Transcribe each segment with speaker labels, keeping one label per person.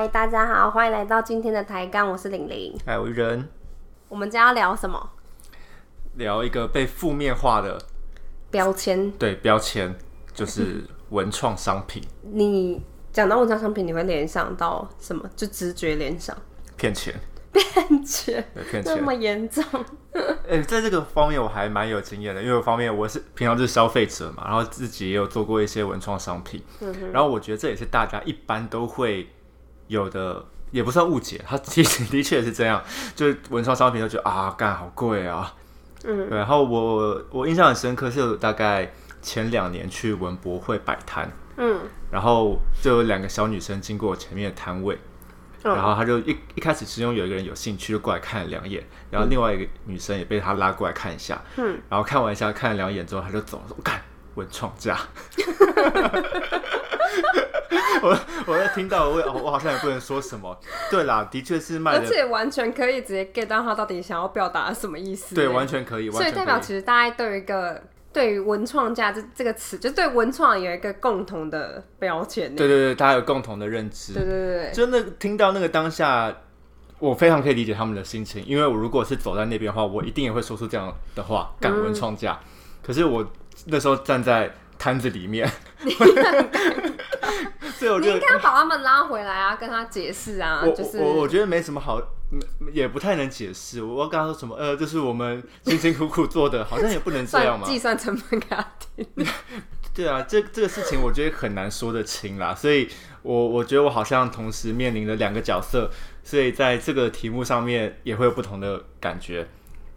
Speaker 1: 嗨，大家好，欢迎来到今天的抬杠，我是玲玲。
Speaker 2: 哎，我人
Speaker 1: 我们将要聊什么？
Speaker 2: 聊一个被负面化的
Speaker 1: 标签。
Speaker 2: 对标签，就是 文创商品
Speaker 1: 你讲到文创商品，你会联想到什么？就直觉联想，
Speaker 2: 骗钱，
Speaker 1: 骗钱，
Speaker 2: 对骗钱。
Speaker 1: 那么严重？
Speaker 2: 哎、在这个方面我还蛮有经验的，因为我方面我是平常就是消费者嘛，然后自己也有做过一些文创商品，然后我觉得这也是大家一般都会有的，也不算误解，他其实的确是这样，就是文创商品都觉得啊，干好贵啊，嗯，对，然后我我印象很深刻，是大概前两年去文博会摆摊，
Speaker 1: 嗯，
Speaker 2: 然后就有两个小女生经过我前面的摊位，
Speaker 1: 嗯。
Speaker 2: 然后他就一一开始其中有一个人有兴趣就过来看了两眼，然后另外一个女生也被他拉过来看一下，
Speaker 1: 嗯，
Speaker 2: 然后看完一下看了两眼之后他就走了，说干文创价。我我在听到我我好像也不能说什么，对啦，的确是卖的，
Speaker 1: 而且完全可以直接 get 到他到底想要表达什么意思。
Speaker 2: 对，
Speaker 1: 欸
Speaker 2: 完全可以，完
Speaker 1: 所以
Speaker 2: 全可以。
Speaker 1: 代表其实大家对于一个对于文创价这这个词，就对文创有一个共同的标签。
Speaker 2: 对对对，大家有共同的认知。
Speaker 1: 对对对对，
Speaker 2: 就那个听到那个当下，我非常可以理解他们的心情，因为我如果是走在那边的话，我一定也会说出这样的话，感文创价。可是我那时候站在摊子里面，所以我就
Speaker 1: 你应该要把他们拉回来啊，跟他解释啊，
Speaker 2: 我
Speaker 1: 就是
Speaker 2: 我我觉得没什么好，嗯也不太能解释。我要跟他说什么？呃，这是我们辛辛苦苦做的，好像也不能这样嘛。
Speaker 1: 计算成本给他听。
Speaker 2: 对啊，这这个事情我觉得很难说得清啦，所以我我觉得我好像同时面临了两个角色，所以在这个题目上面也会有不同的感觉。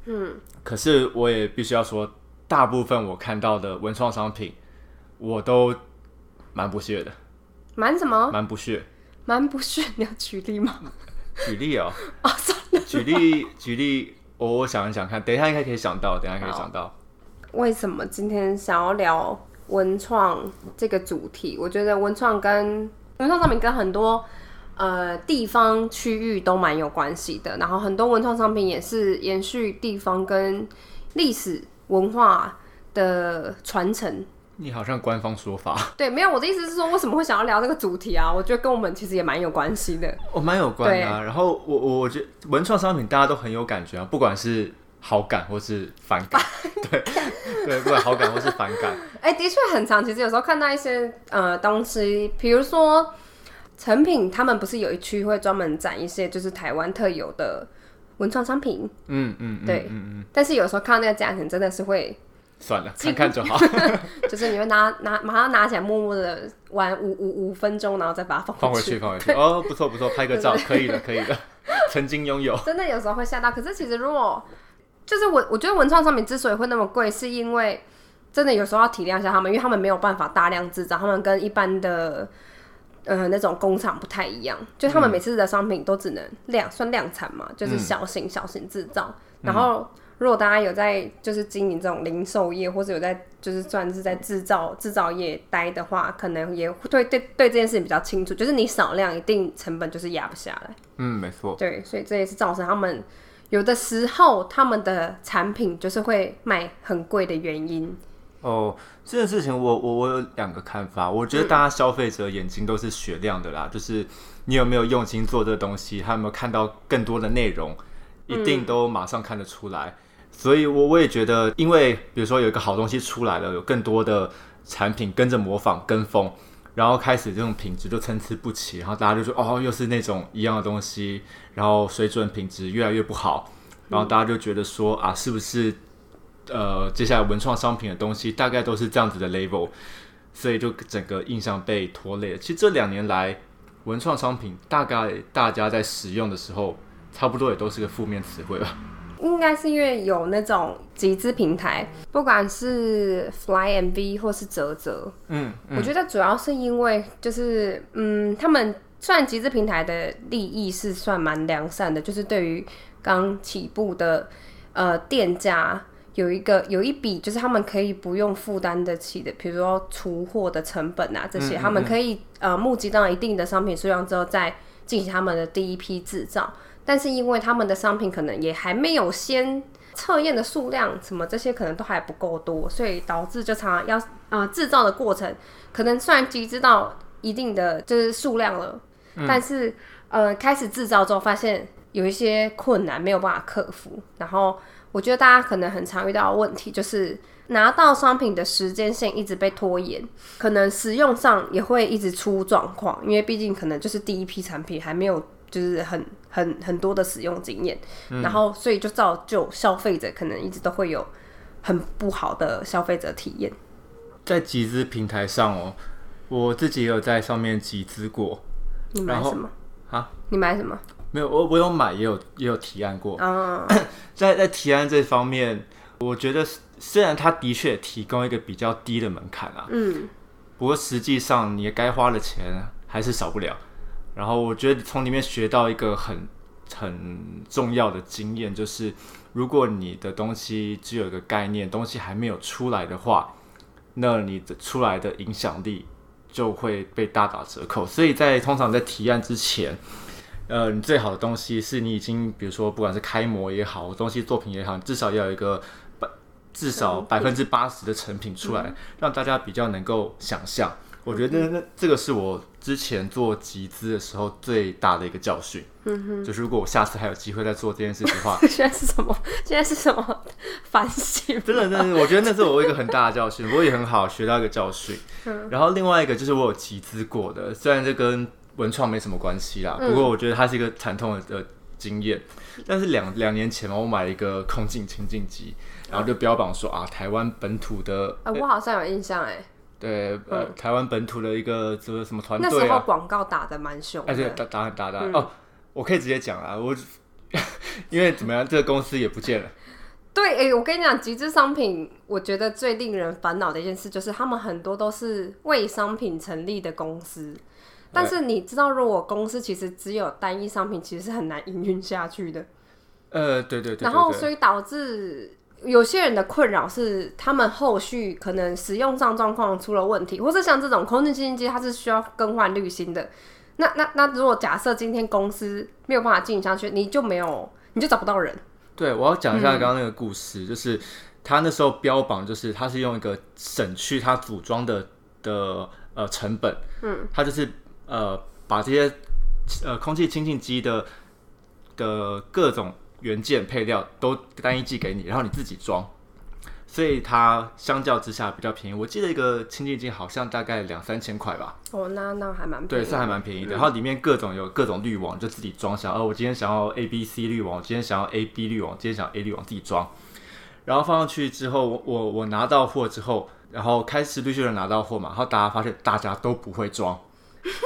Speaker 1: 嗯，
Speaker 2: 可是我也必须要说，大部分我看到的文创商品，我都蛮不屑的，
Speaker 1: 蛮什么？
Speaker 2: 蛮不屑。
Speaker 1: 蛮不屑，你要举例吗？
Speaker 2: 举例哦，
Speaker 1: 哦，sorry，
Speaker 2: 举例举例，我我想一想看，等一下应该可以想到，等一下可以想到。
Speaker 1: 为什么今天想要聊文创这个主题？我觉得文创跟文创商品跟很多呃地方区域都蛮有关系的，然后很多文创商品也是延续地方跟历史文化的传承。
Speaker 2: 你好像官方说法，
Speaker 1: 对，没有我的意思是说，为什么会想要聊这个主题啊？我觉得跟我们其实也蛮有关系的。
Speaker 2: 我蛮有关的、啊。然后我我我觉得文创商品大家都很有感觉啊，不管是好感或是反感，对对，不管好感或是反感，
Speaker 1: 哎、的确很长。其实有时候看到一些呃东西，比如说成品，他们不是有一区会专门展一些就是台湾特有的文创商品，
Speaker 2: 嗯嗯，嗯
Speaker 1: 对
Speaker 2: 嗯嗯，
Speaker 1: 但是有时候看到那个价钱，真的是会，
Speaker 2: 算了，看看就好，
Speaker 1: 就是你会拿拿马上拿起来，默默的玩五五五分钟，然后再把它放。
Speaker 2: 放回去，放回去。哦，不错不错，拍个照，可以的，可以的，曾经拥有。
Speaker 1: 真的有时候会吓到。可是其实如果就是我，我觉得文创商品之所以会那么贵，是因为真的有时候要体谅一下他们，因为他们没有办法大量制造，他们跟一般的呃那种工厂不太一样，就他们每次的商品都只能量算量产嘛，就是小型小型制造。然后如果大家有在就是经营这种零售业，或者有在就是算是在制造制造业待的话，可能也会对对对这件事情比较清楚，就是你少量一定成本就是压不下来。
Speaker 2: 嗯，没错。
Speaker 1: 对，所以这也是造成他们有的时候他们的产品就是会卖很贵的原因。
Speaker 2: 哦，这件事情我我我有两个看法。我觉得大家消费者眼睛都是雪亮的啦，就是你有没有用心做这个东西，他有没有看到更多的内容，一定都马上看得出来。所以我我也觉得，因为比如说有一个好东西出来了，有更多的产品跟着模仿跟风，然后开始这种品质就参差不齐，然后大家就说哦，又是那种一样的东西，然后水准品质越来越不好，然后大家就觉得说啊，是不是呃接下来文创商品的东西大概都是这样子的 level，所以就整个印象被拖累了。其实这两年来，文创商品大概大家在使用的时候，差不多也都是个负面词汇吧。
Speaker 1: 应该是因为有那种集资平台，不管是 Fly MV 或是泽泽，
Speaker 2: 嗯，
Speaker 1: 我觉得主要是因为就是嗯，他们虽然集资平台的利益是算蛮良善的，就是对于刚起步的呃店家有一个有一笔，就是他们可以不用负担得起的，比如说出货的成本啊这些，他们可以呃募集到一定的商品数量之后，再进行他们的第一批制造。但是因为他们的商品可能也还没有先测验的数量什么这些可能都还不够多，所以导致就常常要呃制造的过程，可能虽然集资到一定的就是数量了，但是呃开始制造之后，发现有一些困难没有办法克服。然后我觉得大家可能很常遇到的问题就是拿到商品的时间线一直被拖延，可能使用上也会一直出状况，因为毕竟可能就是第一批产品还没有就是很很很多的使用经验，然后所以就造就消费者可能一直都会有很不好的消费者体验。
Speaker 2: 在集资平台上哦，我自己也有在上面集资过。
Speaker 1: 你买什么？
Speaker 2: 啊？
Speaker 1: 你买什么？
Speaker 2: 没有，我我有买，也有也有提案过。
Speaker 1: 啊，
Speaker 2: 在在提案这方面，我觉得虽然它的确提供一个比较低的门槛啊，
Speaker 1: 嗯，
Speaker 2: 不过实际上你该花的钱还是少不了。然后我觉得从里面学到一个很很重要的经验，就是如果你的东西只有一个概念，东西还没有出来的话，那你的出来的影响力就会被大打折扣。所以在通常在提案之前，呃，你最好的东西是你已经，比如说不管是开模也好，东西作品也好，至少要有一个百至少百分之八十的成品出来，让大家比较能够想象。我觉得这个是我之前做集资的时候最大的一个教训。
Speaker 1: 嗯哼，
Speaker 2: 就是如果我下次还有机会再做这件事情的话，
Speaker 1: 现在是什么？现在是什么反省？
Speaker 2: 真的，真的，我觉得那是我一个很大的教训，我也很好学到一个教训。
Speaker 1: 嗯
Speaker 2: 然后另外一个就是我有集资过的，虽然这跟文创没什么关系啦，
Speaker 1: 嗯
Speaker 2: 不过我觉得它是一个惨痛的的经验。但是两两年前嘛，我买了一个空镜清净机，然后就标榜说啊，台湾本土的，
Speaker 1: 啊，我好像有印象哎，
Speaker 2: 对，呃，台湾本土的一个什么什么团队
Speaker 1: 那时候广告打的蛮凶
Speaker 2: 哎，对，
Speaker 1: 的。
Speaker 2: 打打很打打、
Speaker 1: 嗯
Speaker 2: 哦，我可以直接讲啊，我 因为怎么样，这个公司也不见了。
Speaker 1: 对，哎、我跟你讲，极致商品，我觉得最令人烦恼的一件事就是，他们很多都是为商品成立的公司。但是你知道，如果公司其实只有单一商品，其实是很难营运下去的。
Speaker 2: 呃，对对对对
Speaker 1: 然后，所以导致有些人的困扰是，他们后续可能使用上状况出了问题，或者像这种空气清新机，它是需要更换滤芯的。那那那，如果假设今天公司没有办法进行下去，你就没有，你就找不到人。
Speaker 2: 对，我要讲一
Speaker 1: 嗯
Speaker 2: 下刚刚那个故事，就是他那时候标榜，就是他是用一个省去他组装的的呃成本，
Speaker 1: 嗯，
Speaker 2: 他就是呃把这些呃空气清净机的的各种元件配料都单一寄给你，然后你自己装，所以它相较之下比较便宜。我记得一个清洁机好像大概两三千块吧，
Speaker 1: 哦，那那还蛮便
Speaker 2: 对，
Speaker 1: 宜
Speaker 2: 是还蛮便宜的。然后里面各种有各种滤网，就自己装。想哦，我今天想要 A B C 滤网，我今天想要 A B 滤网，今天想要 A 滤网，自己装。然后放上去之后，我我我拿到货之后，然后开始陆续人拿到货嘛，然后大家发现大家都不会装，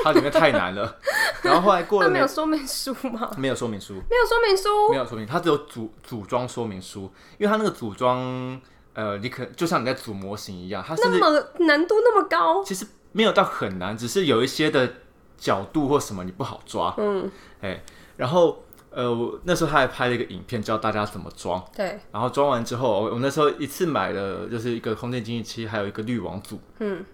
Speaker 2: 它里面太难了。然后后来过了没
Speaker 1: 没有说明书吗？
Speaker 2: 没有说明书，
Speaker 1: 没有说明书，
Speaker 2: 没有说明，它只有组组装说明书，因为它那个组装，呃，你可就像你在组模型一样，它
Speaker 1: 那么难度那么高，
Speaker 2: 其实没有到很难，只是有一些的角度或什么你不好抓，
Speaker 1: 嗯，
Speaker 2: 哎，然后呃，我那时候他还拍了一个影片教大家怎么装，
Speaker 1: 对，
Speaker 2: 然后装完之后，我我那时候一次买了就是一个空间经济器，还有一个滤网组，
Speaker 1: 嗯，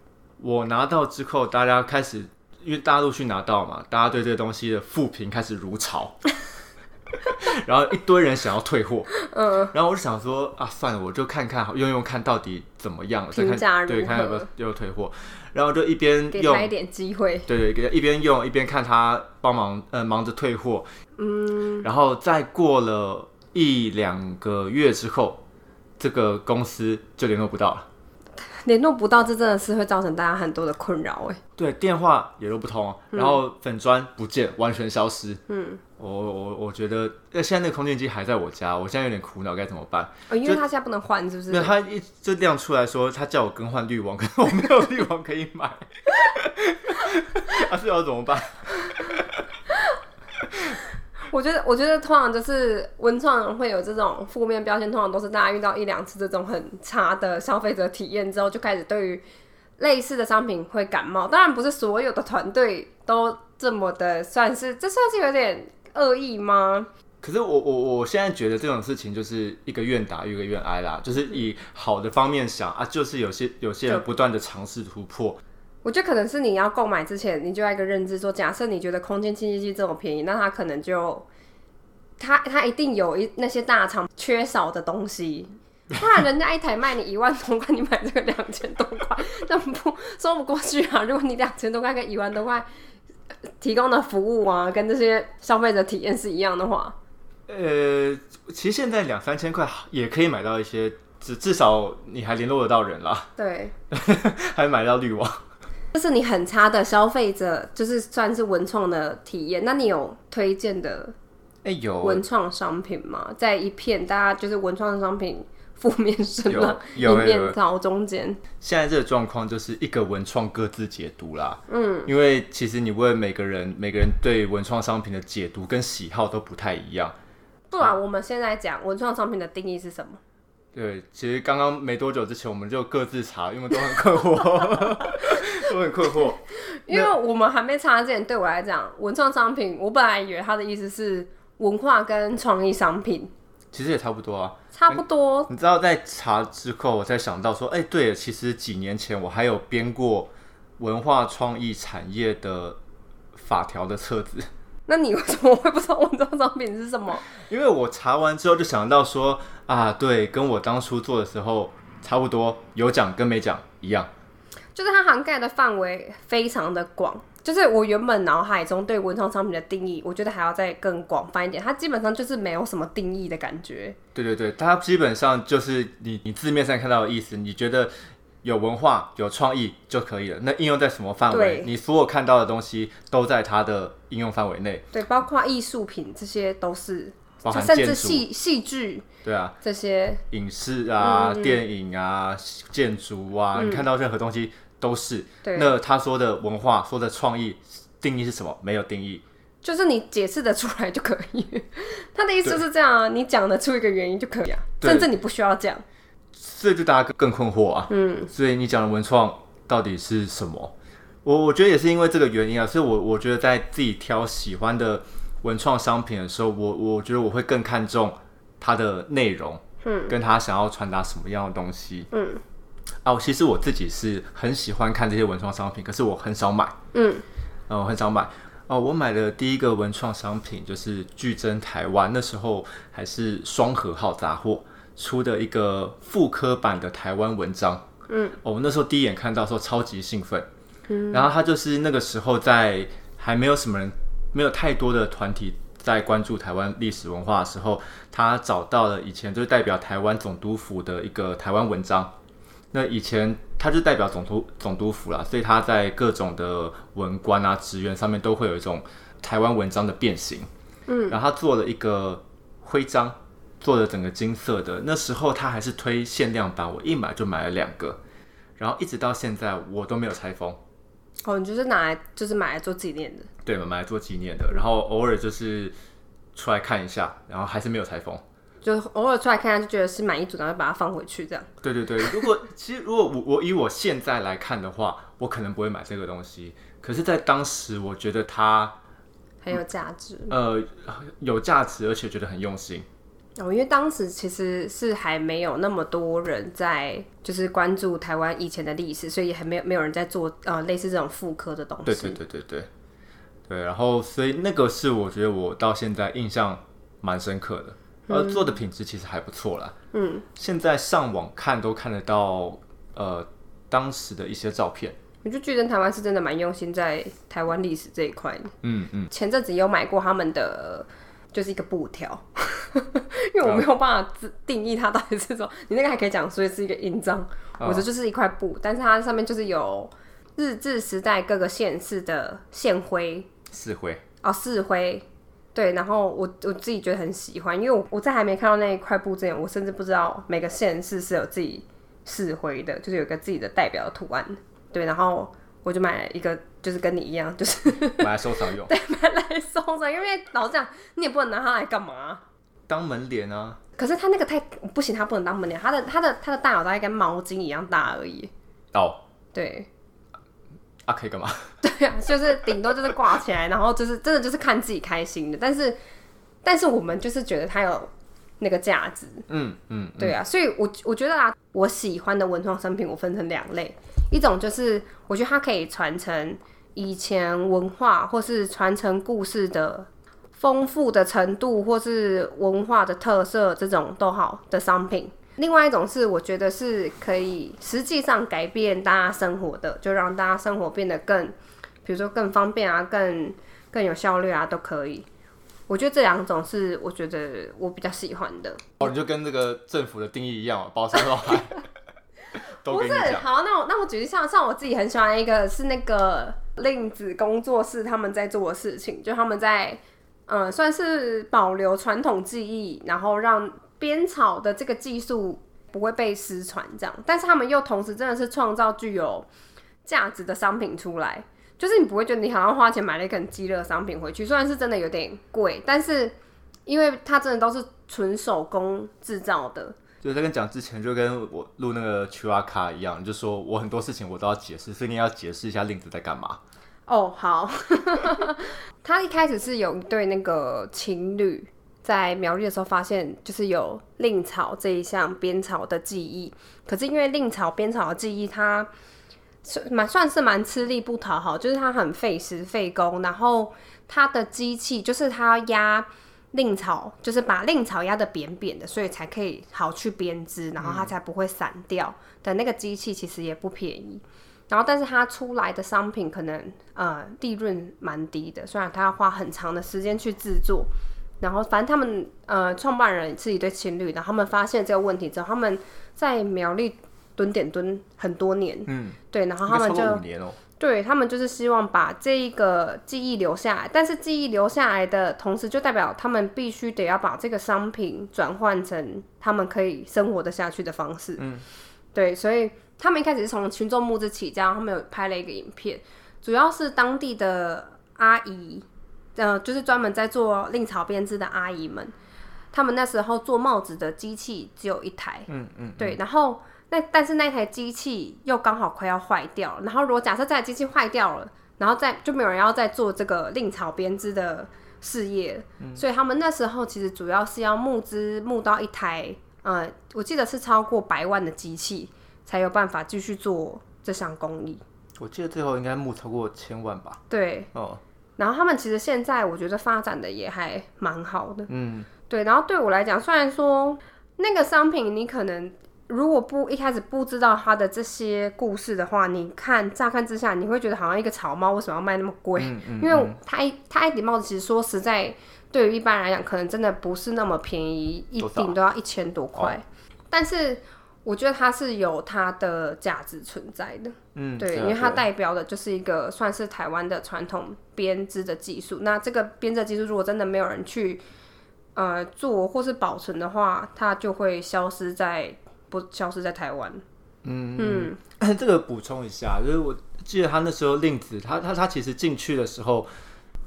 Speaker 2: 我拿到之后，大家开始因为大家陆去拿到嘛，大家对这个东西的负评开始如潮。然后一堆人想要退货，
Speaker 1: 嗯，
Speaker 2: 然后我就想说啊，算了，我就看看用用看到底怎么样，再
Speaker 1: 评价如
Speaker 2: 看对看有没有
Speaker 1: 何
Speaker 2: 要退货，然后就一边用
Speaker 1: 给他一点机会，
Speaker 2: 对对，给他一边用一边看他帮忙，呃，忙着退货。嗯，然后再过了一两个月之后，这个公司就联络不到了，
Speaker 1: 联络不到，这真的是会造成大家很多的困扰哎。
Speaker 2: 对，电话也都不通，然后粉砖不见，完全消失。
Speaker 1: 嗯，
Speaker 2: 我我我觉得，呃，现在那个空间机还在我家，我现在有点苦恼，该怎么办？
Speaker 1: 哦，因为他现在不能换，是不是？
Speaker 2: 那他一就亮出来说，他叫我更换滤网，可是我没有滤网可以买，啊，是要怎么办？
Speaker 1: 我觉得，我觉得通常就是文创会有这种负面标签，通常都是大家遇到一两次这种很差的消费者体验之后，就开始对于类似的商品会感冒。当然，不是所有的团队都这么的，算是这算是有点恶意吗？
Speaker 2: 可是我我我现在觉得这种事情就是一个愿打一个愿挨啦，就是以好的方面想啊，就是有些有些人不断的尝试突破，
Speaker 1: 我觉得可能是你要购买之前，你就要一个认知说，假设你觉得空间清净机这么便宜，那它可能就它它一定有一那些大厂缺少的东西，不然人家一台卖你一万多块，你买这个两千多块，那不说不过去啊！如果你两千多块跟一万多块，提供的服务啊，跟这些消费者体验是一样的话，
Speaker 2: 呃，其实现在两三千块也可以买到一些，至至少你还联络得到人啦，
Speaker 1: 对，
Speaker 2: 还买到滤网。
Speaker 1: 这是你很差的消费者，就是算是文创的体验。那你有推荐的
Speaker 2: 哎、有
Speaker 1: 文创商品吗？在一片大家就是文创商品负面声浪、一
Speaker 2: 有有有
Speaker 1: 面倒中间，
Speaker 2: 现在这个状况就是一个文创各自解读啦。嗯，因为其实你问每个人，每个人对文创商品的解读跟喜好都不太一样。
Speaker 1: 不然我们现在讲文创商品的定义是什么？
Speaker 2: 对，其实刚刚没多久之前，我们就各自查，因为都很困惑，都很困惑。
Speaker 1: 因为我们还没查之前，对我来讲，文创商品，我本来以为它的意思是文化跟创意商品
Speaker 2: 其实也差不多啊。
Speaker 1: 差不多。
Speaker 2: 你知道，在查之后，我才想到说，哎、对，其实几年前我还有编过文化创意产业的法条的册子。
Speaker 1: 那你为什么会不知道文创商品是什么？
Speaker 2: 因为我查完之后就想到说啊，对，跟我当初做的时候差不多，有奖跟没奖一样。
Speaker 1: 就是它涵盖的范围非常的广，就是我原本脑海中对文创商品的定义，我觉得还要再更广泛一点。它基本上就是没有什么定义的感觉。
Speaker 2: 对对对，它基本上就是你你字面上看到的意思，你觉得有文化有创意就可以了。那应用在什么范围？你所有看到的东西都在它的应用范围内，
Speaker 1: 对，包括艺术品这些都是，
Speaker 2: 包含
Speaker 1: 甚，至戏戏剧
Speaker 2: 对啊，
Speaker 1: 这些，
Speaker 2: 影视啊、
Speaker 1: 嗯
Speaker 2: 电影啊、建筑啊，你看到任何东西都是。
Speaker 1: 对，
Speaker 2: 那他说的文化、说的创意定义是什么？没有定义。
Speaker 1: 就是你解释得出来就可以。他的意思就是这样啊，你讲得出一个原因就可以啊，甚至你不需要讲。
Speaker 2: 所以就大家更更困惑啊。嗯，所以你讲的文创到底是什么？我我觉得也是因为这个原因啊，所以我我觉得在自己挑喜欢的文创商品的时候，我我觉得我会更看重它的内容，嗯，跟他想要传达什么样的东西，
Speaker 1: 嗯。
Speaker 2: 啊，其实我自己是很喜欢看这些文创商品，可是我很少买，
Speaker 1: 嗯，
Speaker 2: 呃，我很少买。哦，我买的第一个文创商品就是巨珍台湾，那时候还是双和号杂货出的一个复刻版的台湾文章。嗯，哦，我那时候第一眼看到的时候超级兴奋。嗯，然后他就是那个时候在还没有什么人，没有太多的团体在关注台湾历史文化的时候，他找到了以前就是代表台湾总督府的一个台湾文章。那以前他就代表总督总督府啦，所以他在各种的文官啊、职员上面都会有一种台湾文章的变形。嗯，然后他做了一个徽章，做的整个金色的。那时候他还是推限量版，我一买就买了两个，然后一直到现在我都没有拆封。
Speaker 1: 哦，你就是拿来就是买来做纪念的。
Speaker 2: 对，买来做纪念的，然后偶尔就是出来看一下，然后还是没有拆封。
Speaker 1: 就偶尔出来看看，就觉得是满意组，然后把它放回去这样。
Speaker 2: 对对对，如果其实如果我我以我现在来看的话，我可能不会买这个东西。可是，在当时，我觉得它
Speaker 1: 很有价值
Speaker 2: 呃有价值，而且觉得很用心。
Speaker 1: 哦，因为当时其实是还没有那么多人在就是关注台湾以前的历史，所以还没有没有人在做呃类似这种妇科的东西。
Speaker 2: 对对对对对对，然后所以那个是我觉得我到现在印象蛮深刻的，呃，做的品质其实还不错啦。嗯，现在上网看都看得到呃当时的一些照片。
Speaker 1: 我觉得台湾是真的蛮用心在台湾历史这一块的。
Speaker 2: 嗯嗯，
Speaker 1: 前阵子有买过他们的，就是一个布条，因为我没有办法自定义它到底是什么。你那个还可以讲所以是一个印章，我的就是一块布，但是它上面就是有日治时代各个县市的县徽
Speaker 2: 四徽。
Speaker 1: 哦，市徽。对，然后我我自己觉得很喜欢，因为我我在还没看到那一块布之前，我甚至不知道每个县市是有自己市徽的，就是有一个自己的代表的图案。对，然后我就买了一个，就是跟你一样，就是
Speaker 2: 买来收藏用，对
Speaker 1: 买来收藏，因为老这样，你也不能拿它来干嘛。
Speaker 2: 当门帘啊。
Speaker 1: 可是他那个太不行，他不能当门帘，他的他的他的大脑大概跟毛巾一样大而已。
Speaker 2: 哦，
Speaker 1: 对
Speaker 2: 啊，可以干嘛？
Speaker 1: 对啊，就是顶多就是挂起来，然后就是真的就是看自己开心的。但是但是我们就是觉得它有那个价值，
Speaker 2: 嗯嗯，
Speaker 1: 对啊，所以我我觉得啊，我喜欢的文创商品我分成两类，一种就是我觉得它可以传承以前文化或是传承故事的丰富的程度，或是文化的特色这种都好的商品。另外一种是我觉得是可以实际上改变大家生活的，就让大家生活变得更比如说更方便啊，更更有效率啊，都可以。我觉得这两种是我觉得我比较喜欢的。
Speaker 2: 哦，你就跟这个政府的定义一样，包山包海。都
Speaker 1: 不是好，那我那我举例像像我自己很喜欢一个是那个令子工作室他们在做的事情，就他们在嗯、呃算是保留传统技艺，然后让编草的这个技术不会被失传这样，但是他们又同时真的是创造具有价值的商品出来，就是你不会觉得你好像花钱买了一个很鸡肋的商品回去，虽然是真的有点贵，但是因为它真的都是纯手工制造的，
Speaker 2: 就是在跟讲之前，就跟我录那个 QR 卡一样，就说我很多事情我都要解释，所以你要解释一下令子在干嘛。
Speaker 1: 哦，好。他一开始是有一对那个情侣在苗栗的时候发现，就是有令草这一项编草的技艺。可是因为令草编草的技艺，它是蛮算是蛮吃力不讨好，就是它很费时费工，然后它的机器就是它压令草，就是把令草压的扁扁的，所以才可以好去编织，然后它才不会散掉的那个机器其实也不便宜。然后，但是它出来的商品可能呃利润蛮低的，虽然它要花很长的时间去制作。然后，反正他们呃创办人是一对情侣，然后他们发现这个问题之后，他们在苗栗蹲点蹲很多年，
Speaker 2: 嗯，
Speaker 1: 对，然后他们就
Speaker 2: 哦、
Speaker 1: 对他们就是希望把这一个记忆留下来，但是记忆留下来的同时，就代表他们必须得要把这个商品转换成他们可以生活的下去的方式。
Speaker 2: 嗯，
Speaker 1: 对，所以他们一开始是从群众募资起家，他们有拍了一个影片，主要是当地的阿姨，呃，就是专门在做令草编织的阿姨们，他们那时候做帽子的机器只有一台，
Speaker 2: 嗯嗯，
Speaker 1: 对，然后那但是那台机器又刚好快要坏掉了，然后如果假设这台机器坏掉了，然后再就没有人要再做这个令草编织的事业了，所以他们那时候其实主要是要募资募到一台，呃，我记得是超过百万的机器，才有办法继续做这项工艺。
Speaker 2: 我记得最后应该募超过千万吧。
Speaker 1: 对，
Speaker 2: 哦，
Speaker 1: 然后他们其实现在我觉得发展的也还蛮好的。
Speaker 2: 嗯，
Speaker 1: 对，然后对我来讲，虽然说那个商品你可能如果不一开始不知道它的这些故事的话，你看乍看之下，你会觉得好像一个草帽为什么要卖那么贵？
Speaker 2: 嗯嗯
Speaker 1: 因为它一它一顶帽子其实说实在，对于一般人来讲，可能真的不是那么便宜，一顶都要一千多块。但是我觉得它是有它的价值存在的。
Speaker 2: 嗯，
Speaker 1: 对，
Speaker 2: 啊
Speaker 1: 因为它代表的就是一个算是台湾的传统编织的技术。那这个编织技术如果真的没有人去呃做或是保存的话，它就会消失在不消失在台湾。
Speaker 2: 嗯嗯，这个补充一下，就是我记得他那时候令子，他他他其实进去的时候，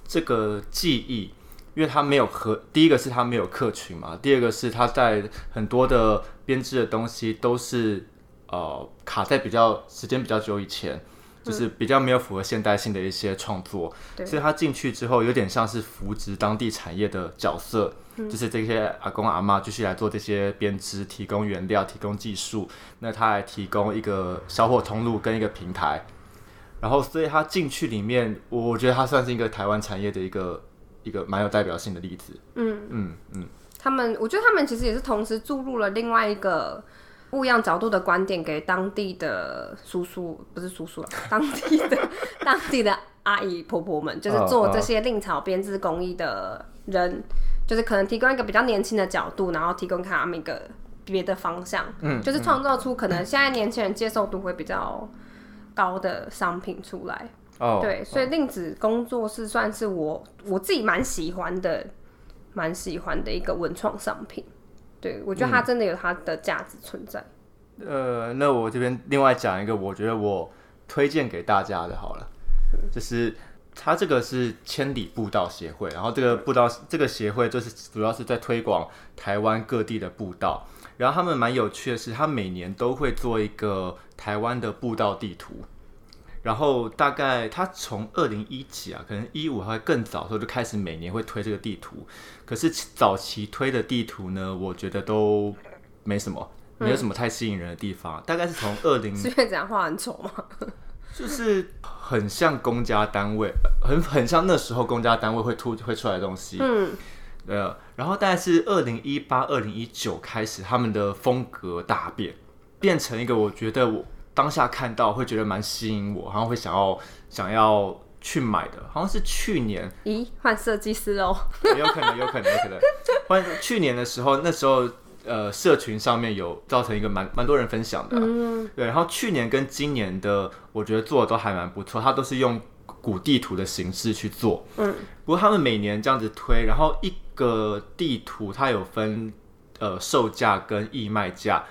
Speaker 2: 这个记忆，因为他没有客第一个是他没有客群嘛，第二个是他在很多的编织的东西都是呃卡在比较时间比较久以前。就是比较没有符合现代性的一些创作，
Speaker 1: 对。
Speaker 2: 所以他进去之后有点像是扶植当地产业的角色，就是这些阿公阿妈继续来做这些编织，提供原料，提供技术，那他还提供一个销货通路跟一个平台，然后所以他进去里面，我我觉得他算是一个台湾产业的一个一个蛮有代表性的例子。
Speaker 1: 嗯，
Speaker 2: 嗯嗯，
Speaker 1: 他们我觉得他们其实也是同时注入了另外一个。不一样角度的观点给当地的叔叔，不是叔叔啊，当地的当地的阿姨婆婆们，就是做这些令草编织工艺的人，就是可能提供一个比较年轻的角度，然后提供给他们一个别的方向，
Speaker 2: 嗯
Speaker 1: 就是创造出可能现在年轻人接受度会比较高的商品出来。
Speaker 2: 哦，
Speaker 1: 对，所以令子工作室算是我我自己蛮喜欢的，蛮喜欢的一个文创商品。对，我觉得它真的有它的价值存在。
Speaker 2: 呃，那我这边另外讲一个，我觉得我推荐给大家的，好了，就是它这个是千里步道协会，然后这个步道这个协会就是主要是在推广台湾各地的步道，然后他们蛮有趣的是，他每年都会做一个台湾的步道地图。然后大概他从二零一几啊，可能一五还更早的时候就开始每年会推这个地图。可是早期推的地图呢，我觉得都没什么，没有什么太吸引人的地方。大概是从二零
Speaker 1: 是因为这样画很丑吗？
Speaker 2: 就是很像公家单位，很很像那时候公家单位会突会出来的东西。
Speaker 1: 嗯，
Speaker 2: 呃，然后大概是二零一八、二零一九开始，他们的风格大变，变成一个我觉得我当下看到会觉得蛮吸引我，然后会想要想要去买的，好像是去年，
Speaker 1: 咦，换设计师哦，
Speaker 2: 有可能，有可能，有可能。换去年的时候，那时候呃，社群上面有造成一个蛮蛮多人分享的，嗯，对。然后去年跟今年的，我觉得做的都还蛮不错，它都是用古地图的形式去做，嗯。不过他们每年这样子推，然后一个地图它有分呃售价跟义卖价。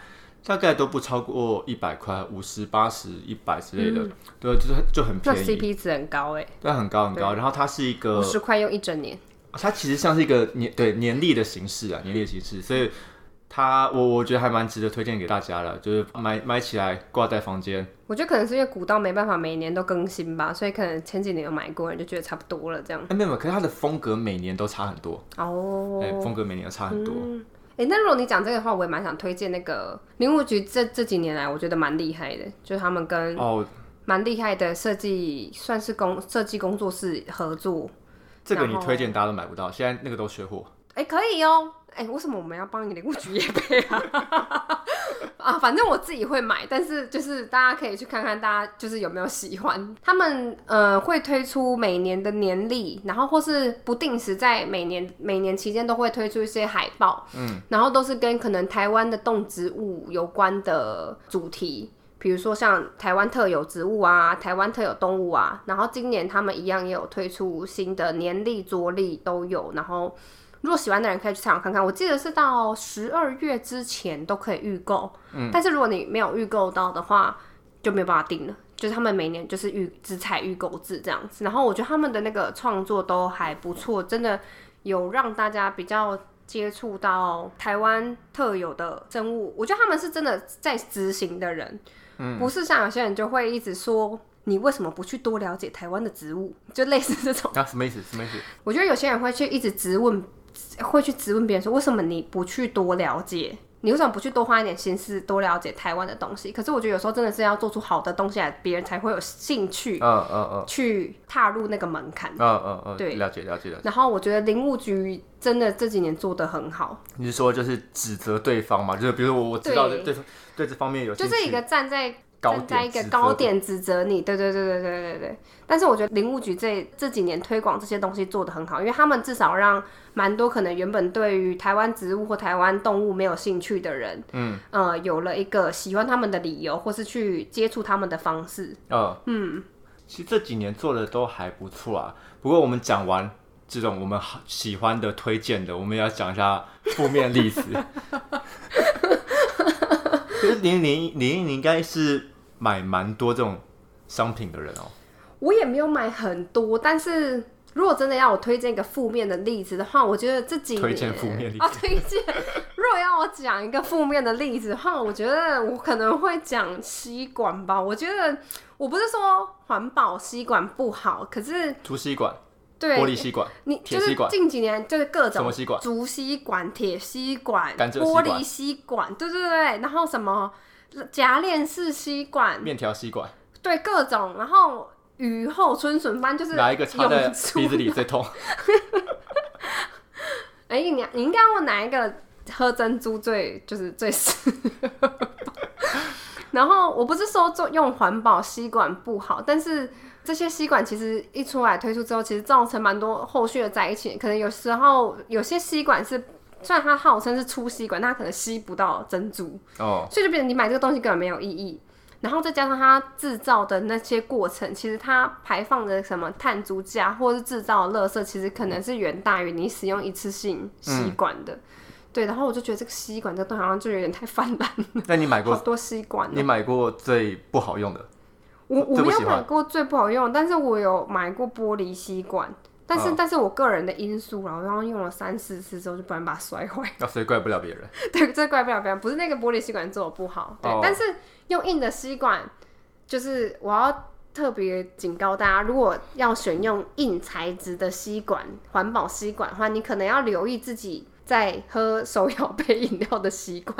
Speaker 2: 大概都不超过一百块，五十八十、一百之类的，对，就是就很便宜。
Speaker 1: 那 CP 值很高哎，
Speaker 2: 对，很高很高。然后它是一个
Speaker 1: 五十块用一整年，
Speaker 2: 它其实像是一个年对年历的形式啊，年历的形式，所以它我我觉得还蛮值得推荐给大家的，就是买买起来挂在房间。
Speaker 1: 我觉得可能是因为古道没办法每年都更新吧，所以可能前几年有买过，人就觉得差不多了这样。
Speaker 2: 哎，没有，可是它的风格每年都差很多哦，哎，风格每年都差很多。
Speaker 1: 哎，那如果你讲这个的话，我也蛮想推荐那个林务局这这几年来，我觉得蛮厉害的，就是他们跟哦蛮厉害的设计，算是工设计工作室合作。
Speaker 2: 这个你推荐大家都买不到，现在那个都缺货。
Speaker 1: 哎，可以哦。哎，为什么我们要帮你林务局也配啊？啊，反正我自己会买，但是就是大家可以去看看，大家就是有没有喜欢。他们呃会推出每年的年历，然后或是不定时在每年每年期间都会推出一些海报，嗯，然后都是跟可能台湾的动植物有关的主题，比如说像台湾特有植物啊，台湾特有动物啊。然后今年他们一样也有推出新的年历、桌历都有，然后。如果喜欢的人可以去参考看看，我记得是到十二月之前都可以预购，嗯，但是如果你没有预购到的话，就没有办法订了。就是他们每年就是预只采预购制这样子，然后我觉得他们的那个创作都还不错，真的有让大家比较接触到台湾特有的生物。我觉得他们是真的在执行的人，嗯，不是像有些人就会一直说你为什么不去多了解台湾的植物，就类似这种。
Speaker 2: 啊，什么意思？什么意思？
Speaker 1: 我觉得有些人会去一直质问。会去质问别人说：“为什么你不去多了解？你为什么不去多花一点心思多了解台湾的东西？”可是我觉得有时候真的是要做出好的东西来，别人才会有兴趣。嗯嗯嗯，去踏入那个门槛。
Speaker 2: 嗯嗯嗯，对，了解了解了解。
Speaker 1: 然后我觉得林务局真的这几年做的很好。
Speaker 2: 你是说就是指责对方嘛？就是比如我我知道对对这方面有，
Speaker 1: 就是一个站在。站在一个高点指责你，对对对对对对对。但是我觉得林务局这这几年推广这些东西做的很好，因为他们至少让蛮多可能原本对于台湾植物或台湾动物没有兴趣的人，嗯呃，有了一个喜欢他们的理由，或是去接触他们的方式。嗯
Speaker 2: 嗯，其实这几年做的都还不错啊。不过我们讲完这种我们好喜欢的、推荐的，我们要讲一下负面例子。其实林林林，你应该是。买蛮多这种商品的人哦，
Speaker 1: 我也没有买很多，但是如果真的要我推荐一个负面的例子的话，我觉得这几年
Speaker 2: 推荐负面例子
Speaker 1: 啊，推荐。如果要我讲一个负面的例子的话，我觉得我可能会讲吸管吧。我觉得我不是说环保吸管不好，可是
Speaker 2: 竹吸管、
Speaker 1: 对
Speaker 2: 玻璃吸管、
Speaker 1: 你就是近几年就是各种
Speaker 2: 什么吸管，
Speaker 1: 竹吸管、铁吸管、
Speaker 2: 玻
Speaker 1: 璃吸管，对对对，然后什么。夹链式吸管、
Speaker 2: 面条吸管，
Speaker 1: 对各种，然后雨后春笋般就是
Speaker 2: 哪一个插在鼻子里最痛？
Speaker 1: 哎，你你应该问哪一个喝珍珠最就是最适合？然后我不是说做用环保吸管不好，但是这些吸管其实一出来推出之后，其实造成蛮多后续的在一起，可能有时候有些吸管是。虽然它号称是粗吸管，但它可能吸不到珍珠哦，所以就变成你买这个东西根本没有意义。然后再加上它制造的那些过程，其实它排放的什么碳足迹或者是制造的垃圾，其实可能是远大于你使用一次性吸管的。对，然后我就觉得这个吸管这东西好像就有点太泛滥了。
Speaker 2: 那你买过
Speaker 1: 好多吸管？
Speaker 2: 你买过最不好用的？
Speaker 1: 我我没有买过最不好用，但是我有买过玻璃吸管。但是，但是我个人的因素然后然后用了三四次之后，就不然把它摔坏。
Speaker 2: 那 所以怪不了别人。
Speaker 1: 对，这怪不了别人，不是那个玻璃吸管做的不好。对，但是用硬的吸管，就是我要特别警告大家，如果要选用硬材质的吸管、环保吸管的话，你可能要留意自己在喝手摇杯饮料的习惯，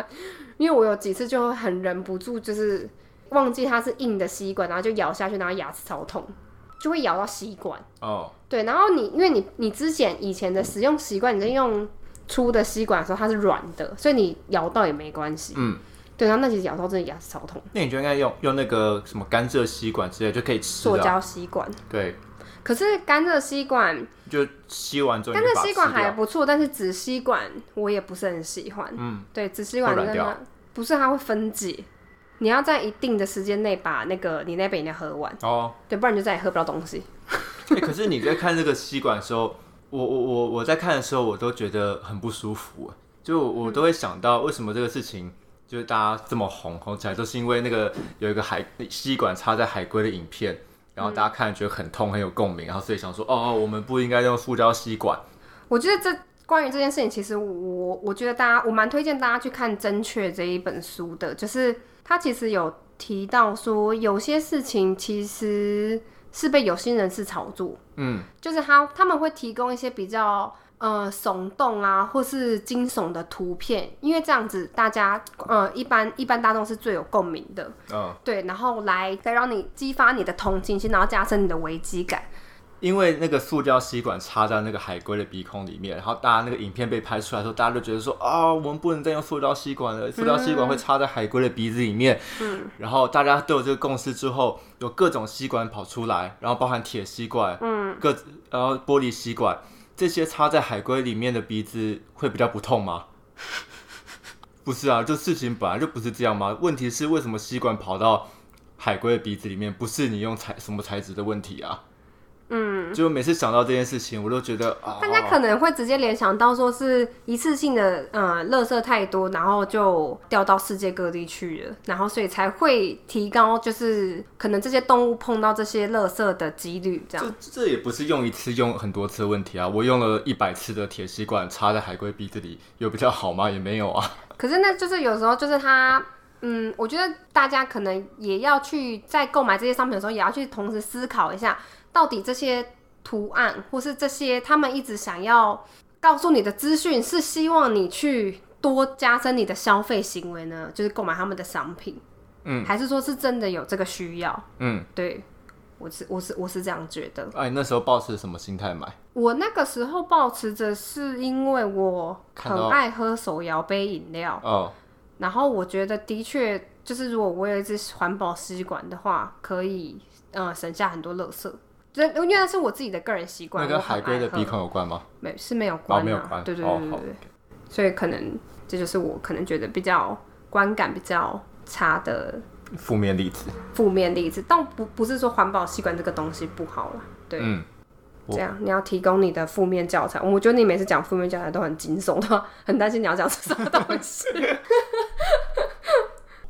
Speaker 1: 因为我有几次就会很忍不住，就是忘记它是硬的吸管，然后就咬下去，然后牙齿超痛。就会咬到吸管哦，对，然后你因为你你之前以前的使用习惯，你在用粗的吸管的时候它是软的，所以你咬到也没关系。嗯，对，然后那其实咬到真的牙齿超痛。
Speaker 2: 那你就应该用用那个什么甘蔗吸管之类就可以吃
Speaker 1: 塑
Speaker 2: 了。
Speaker 1: 胶吸管，
Speaker 2: 对，
Speaker 1: 可是甘蔗吸管，
Speaker 2: 就吸完之后
Speaker 1: 甘蔗吸管还不错，但是纸吸管我也不是很喜欢。
Speaker 2: 嗯，
Speaker 1: 对，纸吸管真的不是它会分解，你要在一定的时间内把那个你那杯饮料喝完，
Speaker 2: 哦。
Speaker 1: 对，不然你就再也喝不到东西。
Speaker 2: 欸可是你在看这个吸管的时候，我我我我在看的时候，我都觉得很不舒服。就我都会想到，为什么这个事情就是大家这么红红起来，都是因为那个有一个海吸管插在海龟的影片，然后大家看觉得很痛，很有共鸣，然后所以想说，哦，我们不应该用塑胶吸管。
Speaker 1: 我觉得这关于这件事情，其实我我觉得大家我蛮推荐大家去看《正确》这一本书的，就是他其实有提到说，有些事情其实是被有心人士炒作，
Speaker 2: 嗯，
Speaker 1: 就是他他们会提供一些比较呃耸动啊，或是惊悚的图片，因为这样子大家呃一般一般大众是最有共鸣的，
Speaker 2: 嗯，
Speaker 1: 对，然后来再让你激发你的同情心，然后加深你的危机感。
Speaker 2: 因为那个塑胶吸管插在那个海龟的鼻孔里面，然后大家那个影片被拍出来的时候，大家都觉得说啊，我们不能再用塑胶吸管了，塑胶吸管会插在海龟的鼻子里面。嗯，然后大家都有这个共识之后，有各种吸管跑出来，然后包含铁吸管，嗯，各然后玻璃吸管，这些插在海龟里面的鼻子会比较不痛吗？不是啊，就事情本来就不是这样吗。问题是为什么吸管跑到海龟的鼻子里面，不是你用材什么材质的问题啊？嗯，就每次想到这件事情，我都觉得啊，
Speaker 1: 大家可能会直接联想到说是一次性的，呃，垃圾太多，然后就掉到世界各地去了，然后所以才会提高，就是可能这些动物碰到这些垃圾的几率，这样。
Speaker 2: 这这也不是用一次用很多次的问题啊。我用了一百次的铁吸管插在海龟鼻子里，有比较好吗？也没有啊。
Speaker 1: 可是那就是有时候就是它，嗯，我觉得大家可能也要去在购买这些商品的时候，也要去同时思考一下，到底这些图案或是这些他们一直想要告诉你的资讯，是希望你去多加深你的消费行为呢？就是购买他们的商品，
Speaker 2: 嗯，
Speaker 1: 还是说是真的有这个需要？
Speaker 2: 嗯，
Speaker 1: 对，我是我是我是这样觉得。
Speaker 2: 哎、你那时候抱持什么心态买？
Speaker 1: 我那个时候抱持着是因为我很爱喝手摇杯饮料。
Speaker 2: 哦，
Speaker 1: 然后我觉得的确就是，如果我有一支环保吸管的话，可以呃省下很多垃圾。这因为那是我自己的个人习惯，
Speaker 2: 那跟海龟的鼻孔有关吗？
Speaker 1: 没是没有关、啊
Speaker 2: 哦没有关
Speaker 1: 对对对对对所以可能这就是我可能觉得比较观感比较差的
Speaker 2: 负面例子。
Speaker 1: 负面例子，但不不是说环保习惯这个东西不好啦，对。
Speaker 2: 嗯，
Speaker 1: 这样，你要提供你的负面教材。我觉得你每次讲负面教材都很惊悚的，很担心你要讲是什么东西。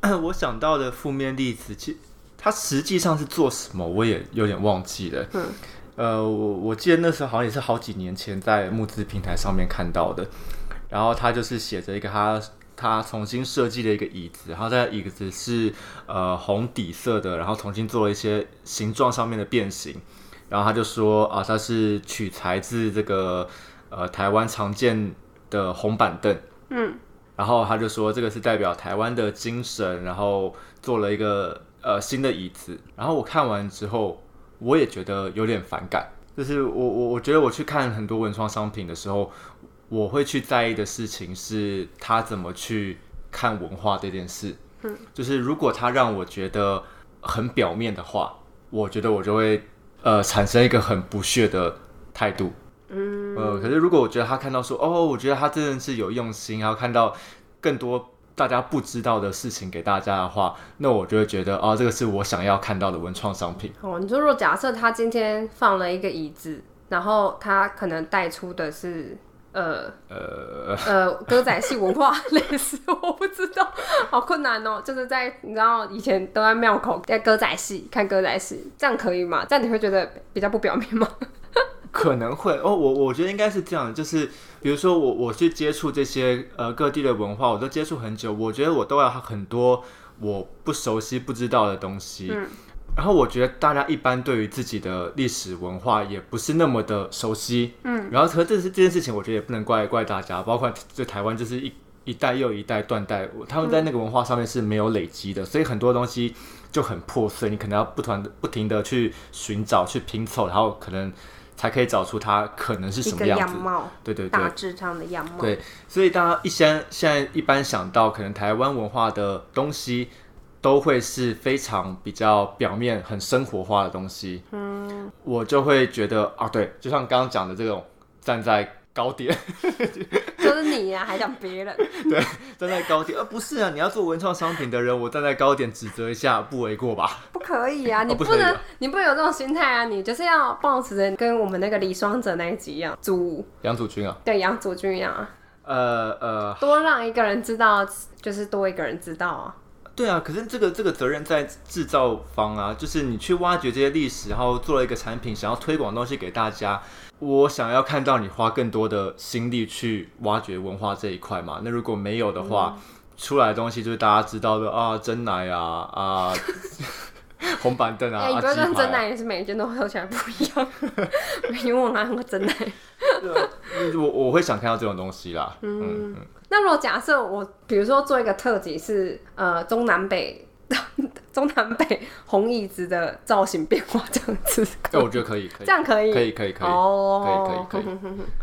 Speaker 2: 我想到的负面例子，其它实际上是做什么，我也有点忘记了。
Speaker 1: 嗯，
Speaker 2: 呃，我我记得那时候好像也是好几年前在募资平台上面看到的，然后他就是写着一个他他重新设计的一个椅子，然后这个椅子是呃红底色的，然后重新做了一些形状上面的变形，然后他就说啊，它是取材自这个呃台湾常见的红板凳。嗯然后他就说这个是代表台湾的精神，然后做了一个呃新的椅子。然后我看完之后，我也觉得有点反感。就是我我我觉得我去看很多文创商品的时候，我会去在意的事情是他怎么去看文化这件事。嗯，就是如果他让我觉得很表面的话，我觉得我就会呃产生一个很不屑的态度。嗯，呃，可是如果我觉得他看到说，哦，我觉得他真的是有用心，然后看到更多大家不知道的事情给大家的话，那我就会觉得，哦，这个是我想要看到的文创商品。
Speaker 1: 哦，你说如果假设他今天放了一个椅子，然后他可能带出的是呃
Speaker 2: 呃，
Speaker 1: 呃歌仔戏文化类似，我不知道，好困难哦。就是在你知道以前都在庙口在歌仔戏看歌仔戏，这样可以吗？这样你会觉得比较不表面吗？
Speaker 2: 可能会哦，我我觉得应该是这样的，就是比如说我我去接触这些呃各地的文化，我都接触很久，我觉得我都要很多我不熟悉不知道的东西。
Speaker 1: 嗯
Speaker 2: 然后我觉得大家一般对于自己的历史文化也不是那么的熟悉，嗯，然后可是这是这件事情，我觉得也不能怪怪大家，包括就台湾就是一一代又一代断代，他们在那个文化上面是没有累积的，所以很多东西就很破碎，你可能要不断不停的去寻找去拼凑，然后可能才可以找出它可能是什么样子。
Speaker 1: 样貌，
Speaker 2: 对对对
Speaker 1: 大，致上的样貌。
Speaker 2: 对，所以大家一先现在一般想到可能台湾文化的东西，都会是非常比较表面、很生活化的东西。嗯，我就会觉得啊，对，就像刚刚讲的这种站在高点，
Speaker 1: 还讲别人，对
Speaker 2: 站在高点，而、不是啊，你要做文创商品的人，我站在高点指责一下，不为过吧？
Speaker 1: 不可以啊！你不能，你不能有这种心态啊！你就是要保持着跟我们那个李双泽那一集一样，祖
Speaker 2: 杨祖君啊，
Speaker 1: 对杨祖君一样啊，
Speaker 2: 呃呃，
Speaker 1: 多让一个人知道，就是多一个人知道啊。
Speaker 2: 对啊，可是这个这个责任在制造方啊，就是你去挖掘这些历史，然后做了一个产品，想要推广东西给大家。我想要看到你花更多的心力去挖掘文化这一块嘛。那如果没有的话，出来的东西就是大家知道的啊，真奶啊啊，红板凳啊，
Speaker 1: 哎、你
Speaker 2: 啊
Speaker 1: 不要跟
Speaker 2: 鸡排啊
Speaker 1: 真奶也是每一件都喝起来不一样，你问我哪有真奶？
Speaker 2: 我我会想看到这种东西啦。嗯嗯，
Speaker 1: 那如果假设我，比如说做一个特辑是呃中南北中南北红椅子的造型变化这样子，
Speaker 2: 对，我觉得可以，可以
Speaker 1: 这，样可以，
Speaker 2: 可以，可以，可以。
Speaker 1: 哦，
Speaker 2: 可以可以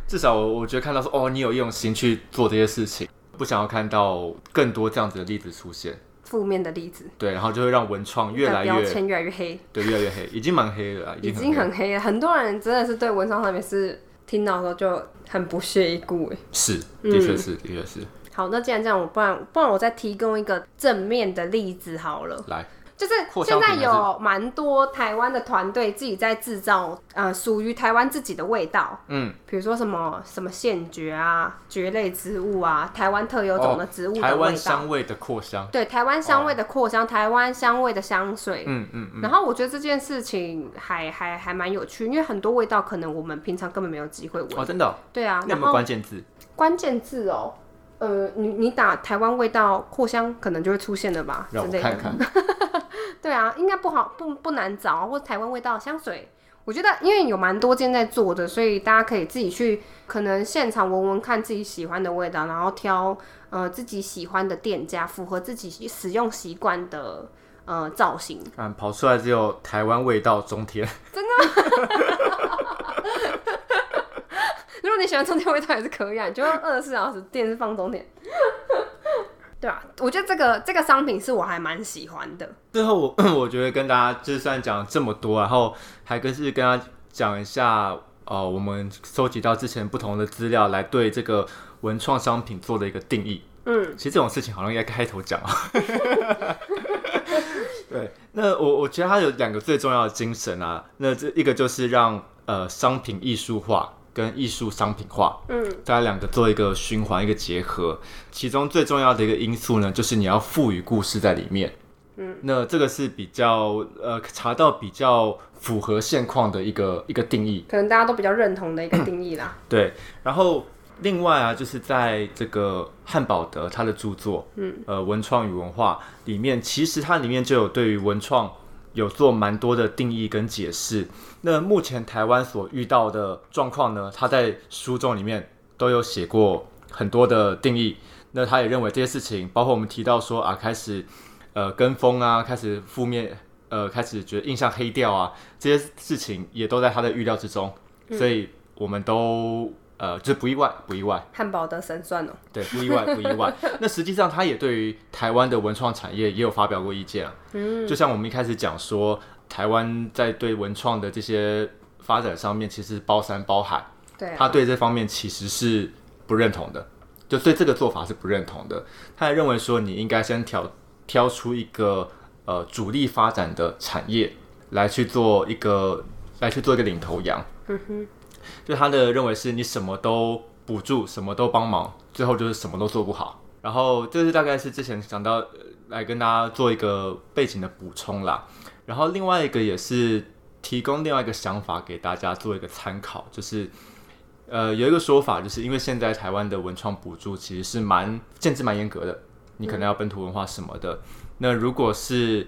Speaker 2: 至少我我觉得看到说，哦，你有用心去做这些事情，不想要看到更多这样子的例子出现。
Speaker 1: 负面的例子，
Speaker 2: 对，然后就会让文创越来越
Speaker 1: 标签越来越黑，
Speaker 2: 对，越来越黑，已经蛮黑了啦，
Speaker 1: 已
Speaker 2: 经
Speaker 1: 经很黑了。很多人真的是对文创上面是听到的时候就很不屑一顾哎。
Speaker 2: 是，的确是，的确是。
Speaker 1: 好，那既然这样，我不然不然我再提供一个正面的例子好了。
Speaker 2: 来，
Speaker 1: 就是现在有蛮多台湾的团队自己在制造呃属于台湾自己的味道，
Speaker 2: 嗯，
Speaker 1: 比如说什么什么线蕨啊、蕨类植物啊、台湾特有种的植物
Speaker 2: 哦台湾香味的扩香，
Speaker 1: 对台湾香味的扩香、台湾香味的香水。
Speaker 2: 嗯嗯嗯，
Speaker 1: 然后我觉得这件事情还还还蛮有趣，因为很多味道可能我们平常根本没有机会闻。
Speaker 2: 哦，真的哦，
Speaker 1: 对啊，
Speaker 2: 那有没有关键字？
Speaker 1: 关键字哦，呃，你你打台湾味道扩香，可能就会出现了吧之
Speaker 2: 让我。看看。
Speaker 1: 对啊，应该不好不不难找，或者台湾味道香水。我觉得因为有蛮多间在做的，所以大家可以自己去，可能现场闻闻看自己喜欢的味道，然后挑呃自己喜欢的店家，符合自己使用习惯的呃造型。
Speaker 2: 嗯跑出来只有台湾味道中天，真的
Speaker 1: 如果你喜欢中天味道也是可以啊，你就用二十四小时电视放中点。对啊，我觉得这个这个商品是我还蛮喜欢的。
Speaker 2: 最后我 我觉得跟大家就算讲了这么多，然后还跟是跟大家讲一下，呃，我们收集到之前不同的资料，来对这个文创商品做的一个定义。
Speaker 1: 嗯，
Speaker 2: 其实这种事情好像应该开头讲啊。对，那我我觉得它有两个最重要的精神啊，那这一个就是让呃商品艺术化跟艺术商品化，
Speaker 1: 嗯，
Speaker 2: 大家两个做一个循环一个结合。其中最重要的一个因素呢，就是你要赋予故事在里面。嗯，那这个是比较呃查到比较符合现况的一个一个定义。
Speaker 1: 可能大家都比较认同的一个定义啦。
Speaker 2: 对，然后另外啊，就是在这个汉堡德他的著作，嗯，呃，文创与文化里面，其实它里面就有对于文创有做蛮多的定义跟解释。那目前台湾所遇到的状况呢，他在书中里面都有写过很多的定义。那他也认为这些事情，包括我们提到说啊，开始呃跟风啊，开始负面呃，开始觉得印象黑掉啊，这些事情也都在他的预料之中，所以我们都呃就是不意外，不意外，
Speaker 1: 汉堡的神算哦、
Speaker 2: 对，不意外，不意外。那实际上他也对于台湾的文创产业也有发表过意见啊，嗯，就像我们一开始讲说，台湾在对文创的这些发展上面，其实包山包海，
Speaker 1: 对啊，
Speaker 2: 他对这方面其实是不认同的，就对这个做法是不认同的。他还认为说，你应该先挑挑出一个呃主力发展的产业来去做一个来去做一个领头羊。就他的认为是你什么都补助，什么都帮忙，最后就是什么都做不好。然后这是大概是之前讲到、呃来跟大家做一个背景的补充啦。然后另外一个也是提供另外一个想法给大家做一个参考，就是呃有一个说法，就是因为现在台湾的文创补助其实是蛮限制蛮严格的，你可能要本土文化什么的。那如果是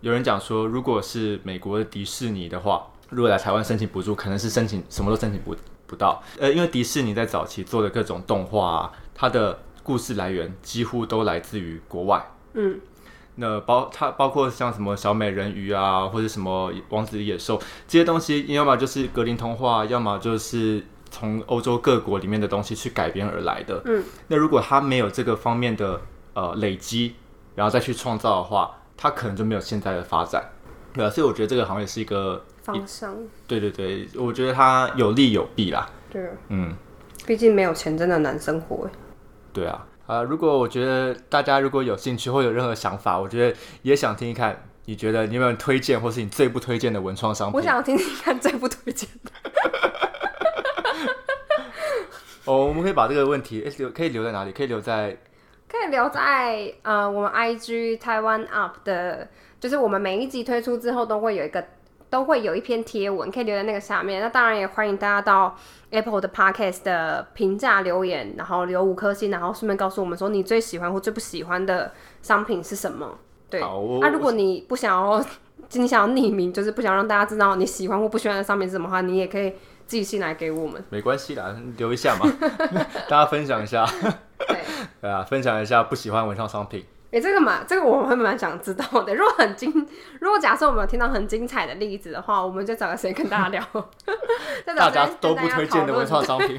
Speaker 2: 有人讲说，如果是美国的迪士尼的话，如果来台湾申请补助，可能是申请什么都申请不不到。呃，因为迪士尼在早期做的各种动画、啊，它的故事来源几乎都来自于国外。
Speaker 1: 嗯，
Speaker 2: 那包它包括像什么小美人鱼啊，或者什么王子野兽这些东西，要么就是格林童话，要么就是从欧洲各国里面的东西去改编而来的。
Speaker 1: 嗯，
Speaker 2: 那如果它没有这个方面的呃累积，然后再去创造的话，它可能就没有现在的发展。对啊，所以我觉得这个行业是一个，
Speaker 1: 方向，
Speaker 2: 对对对，我觉得它有利有弊啦。
Speaker 1: 对，
Speaker 2: 嗯，
Speaker 1: 毕竟没有钱真的难生活欸。
Speaker 2: 对啊，啊、如果我觉得大家如果有兴趣或有任何想法，我觉得也想听一看，你觉得你有没有推荐或是你最不推荐的文创商品？
Speaker 1: 我想要听听看最不推荐的。
Speaker 2: 哦，我们可以把这个问题诶留可以留在哪里？可以留在
Speaker 1: 可以留在呃我们 IG 台湾 Up 的，就是我们每一集推出之后都会有一个都会有一篇贴文，可以留在那个下面。那当然也欢迎大家到 Apple 的 Podcast 的评价留言，然后留五颗星，然后顺便告诉我们说你最喜欢或最不喜欢的商品是什么。对，那、如果你不想要，你想要匿名，就是不想让大家知道你喜欢或不喜欢的商品是什么的话，你也可以寄信来给我们。
Speaker 2: 没关系啦，留一下嘛，大家分享一下，
Speaker 1: 对。
Speaker 2: 对啊，分享一下不喜欢文创商品。
Speaker 1: 哎、这个嘛，这个我会蛮想知道的。如果很精，如果假设我们有听到很精彩的例子的话，我们就找个时间跟大家聊。
Speaker 2: 大家都不推荐的文创商品。